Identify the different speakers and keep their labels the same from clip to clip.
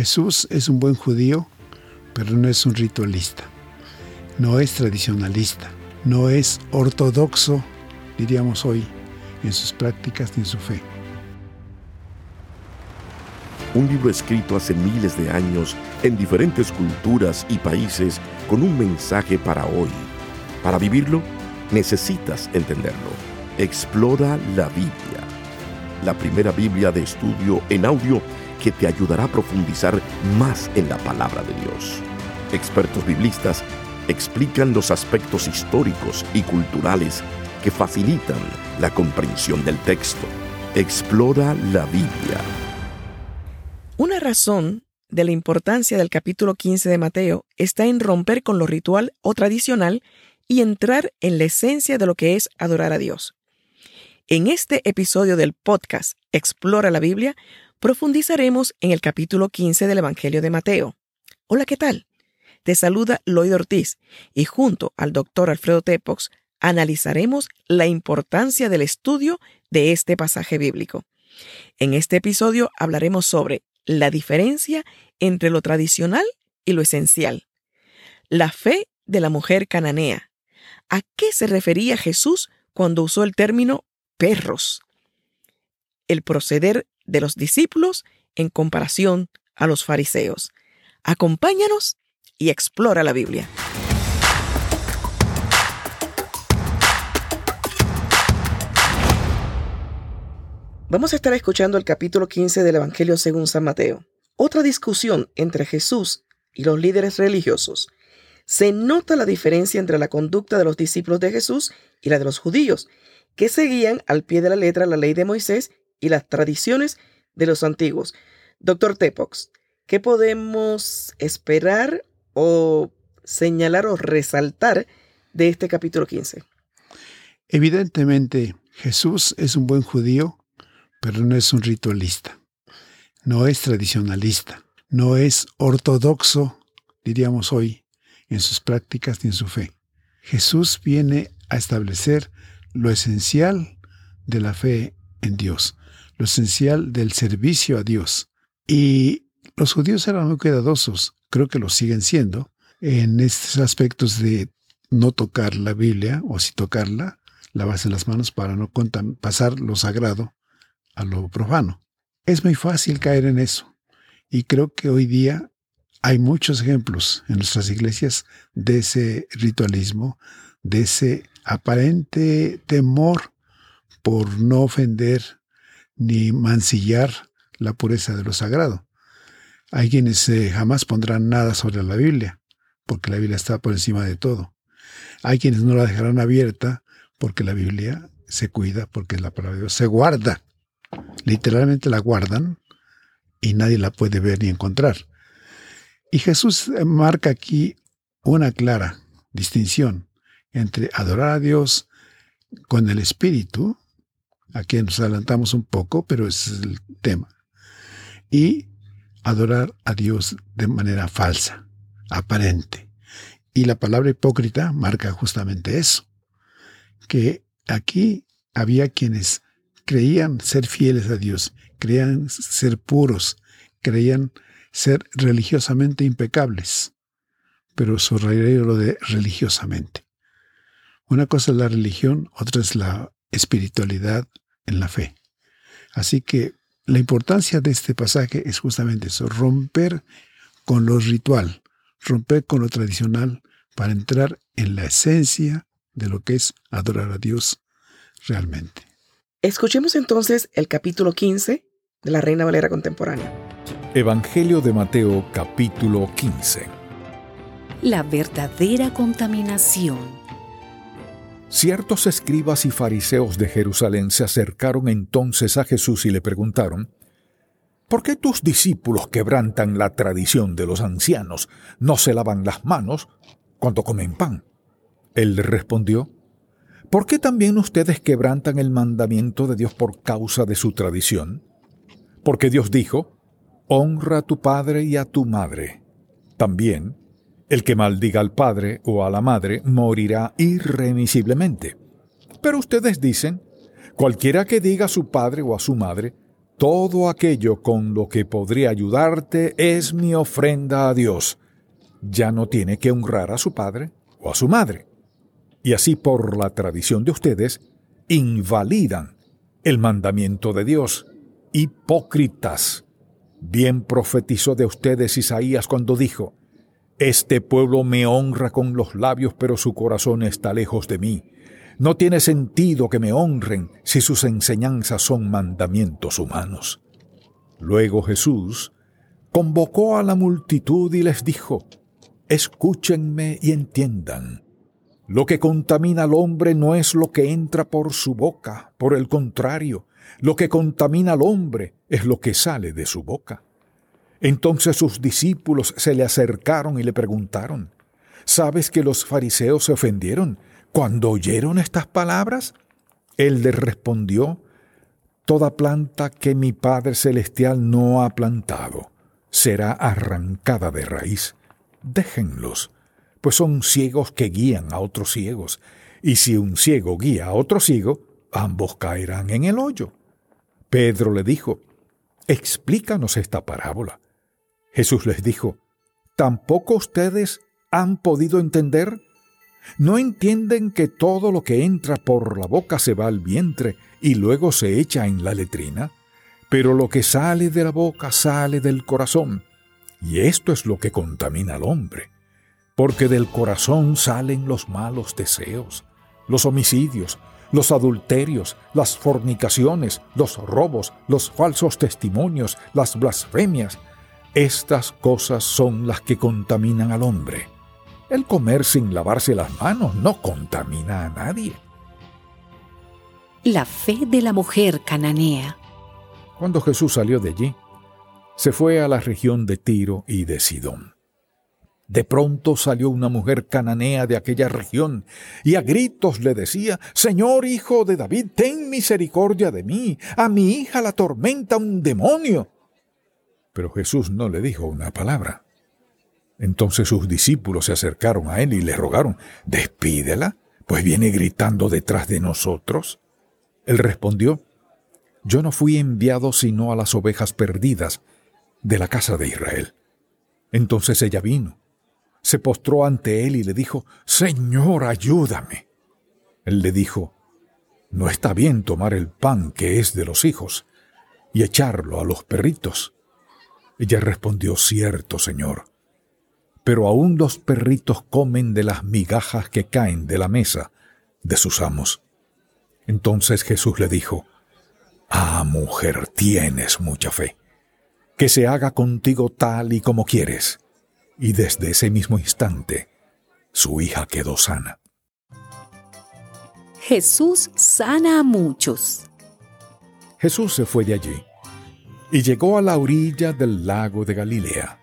Speaker 1: Jesús es un buen judío, pero no es un ritualista, no es tradicionalista, no es ortodoxo, diríamos hoy, en sus prácticas ni en su fe.
Speaker 2: Un libro escrito hace miles de años en diferentes culturas y países con un mensaje para hoy. Para vivirlo, necesitas entenderlo. Explora la Biblia, la primera Biblia de estudio en audio que te ayudará a profundizar más en la palabra de Dios. Expertos biblistas explican los aspectos históricos y culturales que facilitan la comprensión del texto. Explora la Biblia.
Speaker 3: Una razón de la importancia del capítulo 15 de Mateo está en romper con lo ritual o tradicional y entrar en la esencia de lo que es adorar a Dios. En este episodio del podcast Explora la Biblia, profundizaremos en el capítulo 15 del Evangelio de Mateo. Hola, ¿qué tal? Te saluda Lloyd Ortiz y junto al doctor Alfredo Tepox analizaremos la importancia del estudio de este pasaje bíblico. En este episodio hablaremos sobre la diferencia entre lo tradicional y lo esencial. La fe de la mujer cananea. ¿A qué se refería Jesús cuando usó el término perros. El proceder de los discípulos en comparación a los fariseos. Acompáñanos y explora la Biblia. Vamos a estar escuchando el capítulo 15 del Evangelio según San Mateo. Otra discusión entre Jesús y los líderes religiosos. Se nota la diferencia entre la conducta de los discípulos de Jesús y la de los judíos, que seguían al pie de la letra la ley de Moisés y las tradiciones de los antiguos. Doctor Tepox, ¿qué podemos esperar o señalar o resaltar de este capítulo 15?
Speaker 1: Evidentemente, Jesús es un buen judío, pero no es un ritualista, no es tradicionalista, no es ortodoxo, diríamos hoy, en sus prácticas ni en su fe. Jesús viene a establecer lo esencial de la fe en Dios, lo esencial del servicio a Dios. Y los judíos eran muy cuidadosos, creo que lo siguen siendo, en estos aspectos de no tocar la Biblia, o si tocarla, lavarse las manos para no pasar lo sagrado a lo profano. Es muy fácil caer en eso. Y creo que hoy día hay muchos ejemplos en nuestras iglesias de ese ritualismo, de ese aparente temor por no ofender ni mancillar la pureza de lo sagrado. Hay quienes eh, jamás pondrán nada sobre la Biblia, porque la Biblia está por encima de todo. Hay quienes no la dejarán abierta, porque la Biblia se cuida, porque la palabra de Dios se guarda. Literalmente la guardan y nadie la puede ver ni encontrar. Y Jesús eh, marca aquí una clara distinción entre adorar a Dios con el Espíritu, aquí nos adelantamos un poco, pero ese es el tema, y adorar a Dios de manera falsa, aparente. Y la palabra hipócrita marca justamente eso, que aquí había quienes creían ser fieles a Dios, creían ser puros, creían ser religiosamente impecables, pero subrayaría lo de religiosamente. Una cosa es la religión, otra es la espiritualidad en la fe. Así que la importancia de este pasaje es justamente eso, romper con lo ritual, romper con lo tradicional para entrar en la esencia de lo que es adorar a Dios realmente.
Speaker 3: Escuchemos entonces el capítulo 15 de la Reina Valera Contemporánea.
Speaker 4: Evangelio de Mateo capítulo 15.
Speaker 5: La verdadera contaminación
Speaker 4: Ciertos escribas y fariseos de Jerusalén se acercaron entonces a Jesús y le preguntaron, ¿Por qué tus discípulos quebrantan la tradición de los ancianos? ¿No se lavan las manos cuando comen pan? Él respondió, ¿Por qué también ustedes quebrantan el mandamiento de Dios por causa de su tradición? Porque Dios dijo, Honra a tu padre y a tu madre. También, el que maldiga al padre o a la madre morirá irremisiblemente. Pero ustedes dicen, cualquiera que diga a su padre o a su madre, todo aquello con lo que podría ayudarte es mi ofrenda a Dios. Ya no tiene que honrar a su padre o a su madre. Y así por la tradición de ustedes, invalidan el mandamiento de Dios. Hipócritas. Bien profetizó de ustedes Isaías cuando dijo, Este pueblo me honra con los labios, pero su corazón está lejos de mí. No tiene sentido que me honren si sus enseñanzas son mandamientos humanos. Luego Jesús convocó a la multitud y les dijo, Escúchenme y entiendan. Lo que contamina al hombre no es lo que entra por su boca, por el contrario, lo que contamina al hombre es lo que sale de su boca. Entonces sus discípulos se le acercaron y le preguntaron, ¿Sabes que los fariseos se ofendieron cuando oyeron estas palabras? Él les respondió, Toda planta que mi Padre Celestial no ha plantado será arrancada de raíz. Déjenlos, pues son ciegos que guían a otros ciegos, y si un ciego guía a otro ciego, ambos caerán en el hoyo. Pedro le dijo, Explícanos esta parábola. Jesús les dijo, ¿tampoco ustedes han podido entender? ¿No entienden que todo lo que entra por la boca se va al vientre y luego se echa en la letrina? Pero lo que sale de la boca sale del corazón, y esto es lo que contamina al hombre, porque del corazón salen los malos deseos, los homicidios, los adulterios, las fornicaciones, los robos, los falsos testimonios, las blasfemias. Estas cosas son las que contaminan al hombre. El comer sin lavarse las manos no contamina a nadie.
Speaker 5: La fe de la mujer cananea.
Speaker 4: Cuando Jesús salió de allí, se fue a la región de Tiro y de Sidón. De pronto salió una mujer cananea de aquella región y a gritos le decía, Señor hijo de David, ten misericordia de mí, a mi hija la tormenta un demonio. Pero Jesús no le dijo una palabra. Entonces sus discípulos se acercaron a él y le rogaron, Despídela, pues viene gritando detrás de nosotros. Él respondió, Yo no fui enviado sino a las ovejas perdidas de la casa de Israel. Entonces ella vino, se postró ante él y le dijo, Señor, ayúdame. Él le dijo, No está bien tomar el pan que es de los hijos y echarlo a los perritos. Ella respondió, Cierto, Señor pero aún los perritos comen de las migajas que caen de la mesa de sus amos. Entonces Jesús le dijo, Ah, mujer, tienes mucha fe. Que se haga contigo tal y como quieres. Y desde ese mismo instante, su hija quedó sana.
Speaker 5: Jesús sana a muchos.
Speaker 4: Jesús se fue de allí y llegó a la orilla del lago de Galilea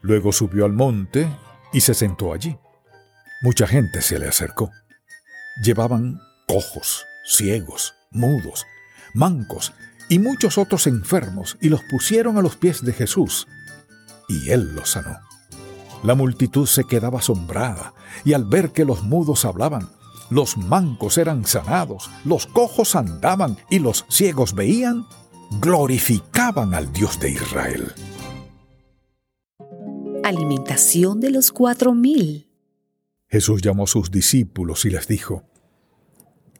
Speaker 4: Luego subió al monte y se sentó allí. Mucha gente se le acercó. Llevaban cojos, ciegos, mudos, mancos y muchos otros enfermos y los pusieron a los pies de Jesús. Y él los sanó. La multitud se quedaba asombrada y al ver que los mudos hablaban, los mancos eran sanados, los cojos andaban y los ciegos veían, glorificaban al Dios de Israel
Speaker 5: alimentación de los cuatro mil.
Speaker 4: Jesús llamó a sus discípulos y les dijo,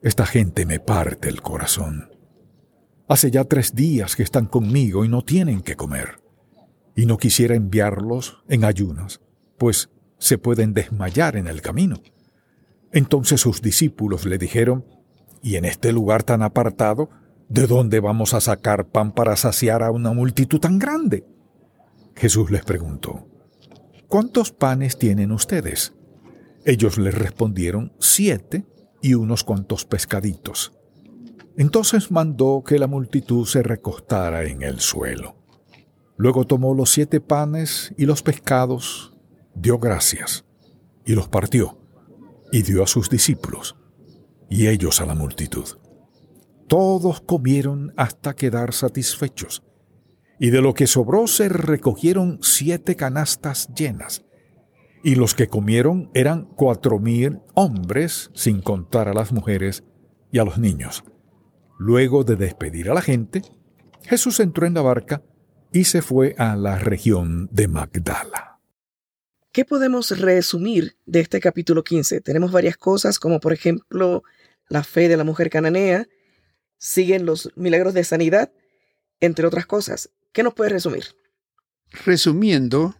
Speaker 4: Esta gente me parte el corazón. Hace ya tres días que están conmigo y no tienen que comer. Y no quisiera enviarlos en ayunas, pues se pueden desmayar en el camino. Entonces sus discípulos le dijeron, ¿y en este lugar tan apartado, de dónde vamos a sacar pan para saciar a una multitud tan grande? Jesús les preguntó, ¿cuántos panes tienen ustedes? Ellos le respondieron, siete y unos cuantos pescaditos. Entonces mandó que la multitud se recostara en el suelo. Luego tomó los siete panes y los pescados, dio gracias, y los partió, y dio a sus discípulos, y ellos a la multitud. Todos comieron hasta quedar satisfechos y de lo que sobró se recogieron siete canastas llenas. Y los que comieron eran cuatro mil hombres, sin contar a las mujeres y a los niños. Luego de despedir a la gente, Jesús entró en la barca y se fue a la región de Magdala.
Speaker 3: ¿Qué podemos resumir de este capítulo 15? Tenemos varias cosas, como por ejemplo la fe de la mujer cananea, siguen los milagros de sanidad, entre otras cosas. ¿Qué nos puede resumir?
Speaker 1: Resumiendo,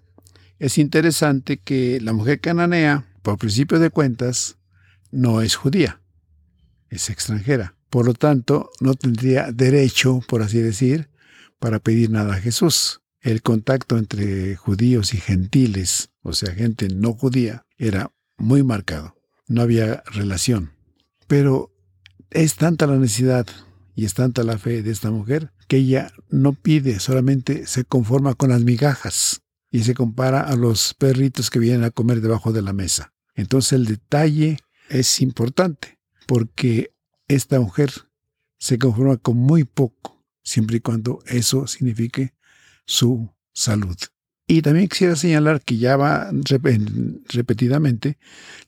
Speaker 1: es interesante que la mujer cananea, por principio de cuentas, no es judía, es extranjera. Por lo tanto, no tendría derecho, por así decir, para pedir nada a Jesús. El contacto entre judíos y gentiles, o sea, gente no judía, era muy marcado. No había relación. Pero es tanta la necesidad y es tanta la fe de esta mujer que ella no pide, solamente se conforma con las migajas y se compara a los perritos que vienen a comer debajo de la mesa. Entonces el detalle es importante porque esta mujer se conforma con muy poco, siempre y cuando eso signifique su salud. Y también quisiera señalar que ya va repetidamente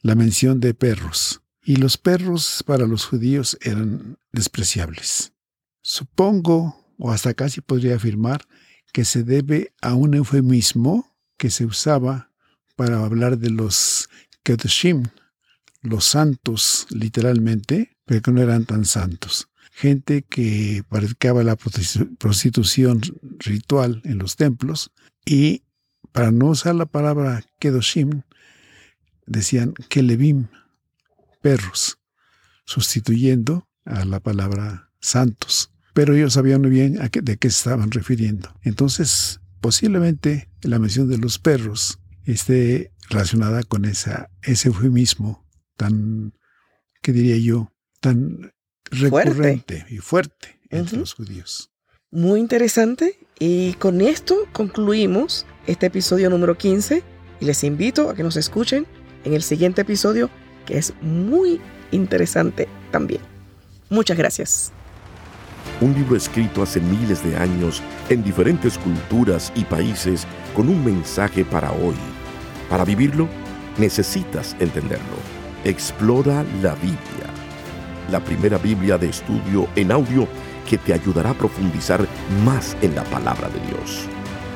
Speaker 1: la mención de perros. Y los perros para los judíos eran despreciables. Supongo, o hasta casi podría afirmar, que se debe a un eufemismo que se usaba para hablar de los Kedoshim, los santos literalmente, pero que no eran tan santos. Gente que practicaba la prostitución ritual en los templos y para no usar la palabra Kedoshim, decían Kelevim, perros, sustituyendo a la palabra santos. Pero ellos sabían muy bien a qué, de qué se estaban refiriendo. Entonces, posiblemente la mención de los perros esté relacionada con esa, ese eufemismo tan, ¿qué diría yo? Tan recurrente y fuerte entre los judíos.
Speaker 3: Muy interesante. Y con esto concluimos este episodio número 15 y les invito a que nos escuchen en el siguiente episodio que es muy interesante también. Muchas gracias.
Speaker 2: Un libro escrito hace miles de años en diferentes culturas y países con un mensaje para hoy. Para vivirlo, necesitas entenderlo. Explora la Biblia. La primera Biblia de estudio en audio que te ayudará a profundizar más en la palabra de Dios.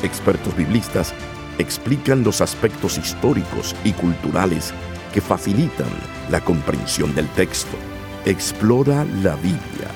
Speaker 2: Expertos biblistas explican los aspectos históricos y culturales que facilitan la comprensión del texto. Explora la Biblia